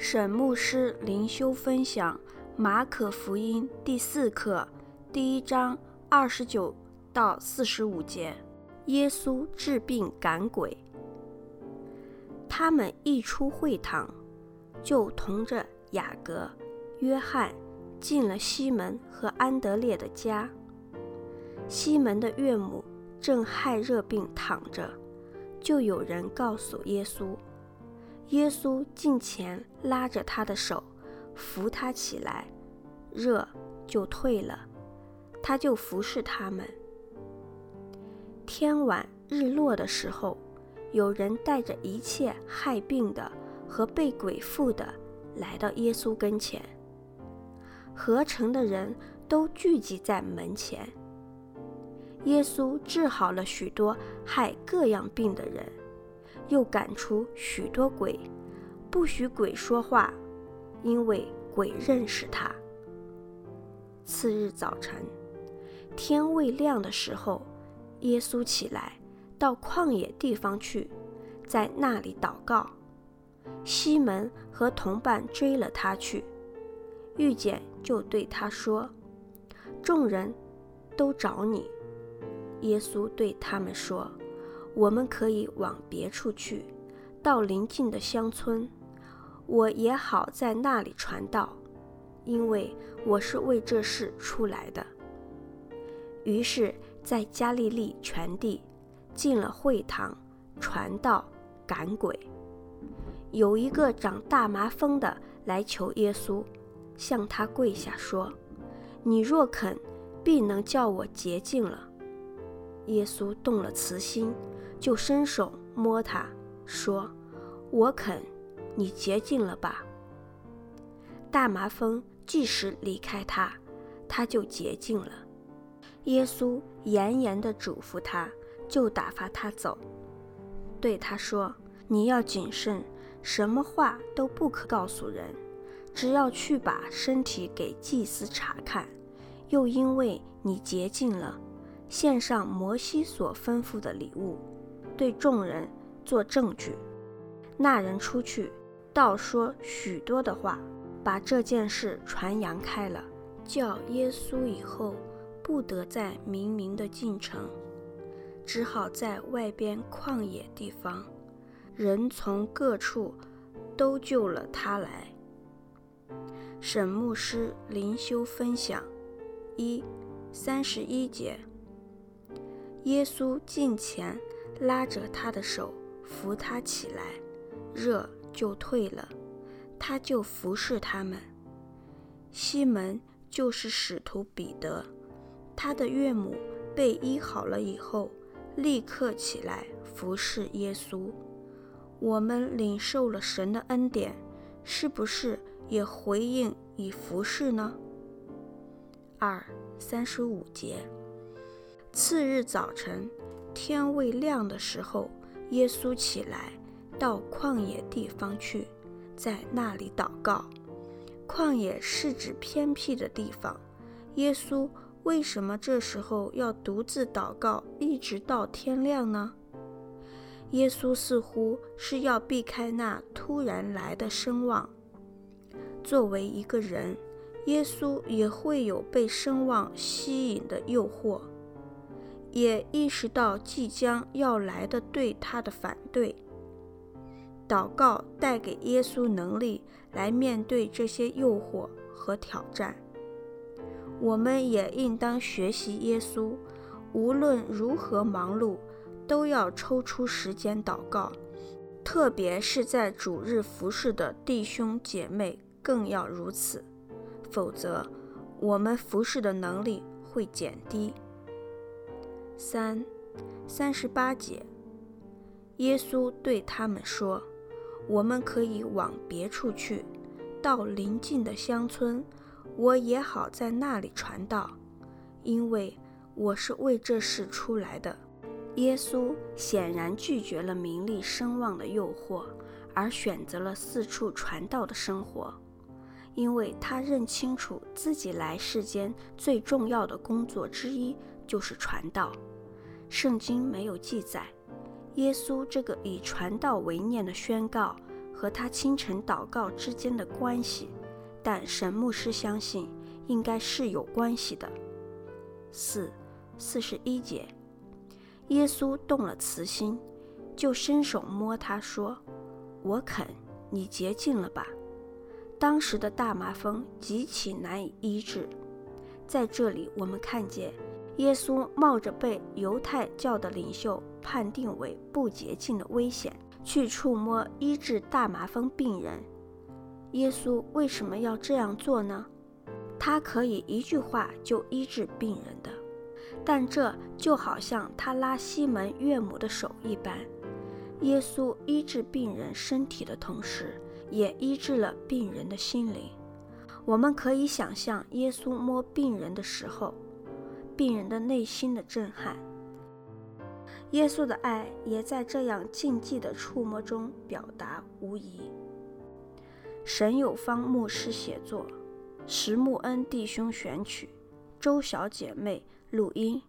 沈牧师灵修分享《马可福音》第四课第一章二十九到四十五节。耶稣治病赶鬼。他们一出会堂，就同着雅各、约翰进了西门和安德烈的家。西门的岳母正害热病躺着，就有人告诉耶稣。耶稣近前拉着他的手，扶他起来，热就退了，他就服侍他们。天晚日落的时候，有人带着一切害病的和被鬼附的来到耶稣跟前，合城的人都聚集在门前。耶稣治好了许多害各样病的人。又赶出许多鬼，不许鬼说话，因为鬼认识他。次日早晨，天未亮的时候，耶稣起来，到旷野地方去，在那里祷告。西门和同伴追了他去，遇见就对他说：“众人都找你。”耶稣对他们说。我们可以往别处去，到邻近的乡村，我也好在那里传道，因为我是为这事出来的。于是，在加利利全地进了会堂，传道赶鬼。有一个长大麻风的来求耶稣，向他跪下说：“你若肯，必能叫我洁净了。”耶稣动了慈心。就伸手摸他，说：“我肯，你洁净了吧。”大麻风即时离开他，他就洁净了。耶稣严严地嘱咐他，就打发他走，对他说：“你要谨慎，什么话都不可告诉人，只要去把身体给祭司查看。又因为你洁净了，献上摩西所吩咐的礼物。”对众人做证据，那人出去，倒说许多的话，把这件事传扬开了，叫耶稣以后不得再明明的进城，只好在外边旷野地方，人从各处都救了他来。沈牧师灵修分享一三十一节，耶稣近前。拉着他的手，扶他起来，热就退了，他就服侍他们。西门就是使徒彼得，他的岳母被医好了以后，立刻起来服侍耶稣。我们领受了神的恩典，是不是也回应以服侍呢？二三十五节，次日早晨。天未亮的时候，耶稣起来，到旷野地方去，在那里祷告。旷野是指偏僻的地方。耶稣为什么这时候要独自祷告，一直到天亮呢？耶稣似乎是要避开那突然来的声望。作为一个人，耶稣也会有被声望吸引的诱惑。也意识到即将要来的对他的反对，祷告带给耶稣能力来面对这些诱惑和挑战。我们也应当学习耶稣，无论如何忙碌，都要抽出时间祷告，特别是在主日服侍的弟兄姐妹更要如此，否则我们服侍的能力会减低。三三十八节，耶稣对他们说：“我们可以往别处去，到邻近的乡村，我也好在那里传道，因为我是为这事出来的。”耶稣显然拒绝了名利声望的诱惑，而选择了四处传道的生活，因为他认清楚自己来世间最重要的工作之一就是传道。圣经没有记载，耶稣这个以传道为念的宣告和他清晨祷告之间的关系，但沈牧师相信应该是有关系的。四四十一节，耶稣动了慈心，就伸手摸他说：“我肯，你洁净了吧。”当时的大麻风极其难以医治，在这里我们看见耶稣冒着被犹太教的领袖判定为不洁净的危险，去触摸医治大麻风病人。耶稣为什么要这样做呢？他可以一句话就医治病人的，但这就好像他拉西门岳母的手一般。耶稣医治病人身体的同时，也医治了病人的心灵。我们可以想象耶稣摸病人的时候，病人的内心的震撼。耶稣的爱也在这样静寂的触摸中表达无疑。沈有方牧师写作，石木恩弟兄选曲，周小姐妹录音。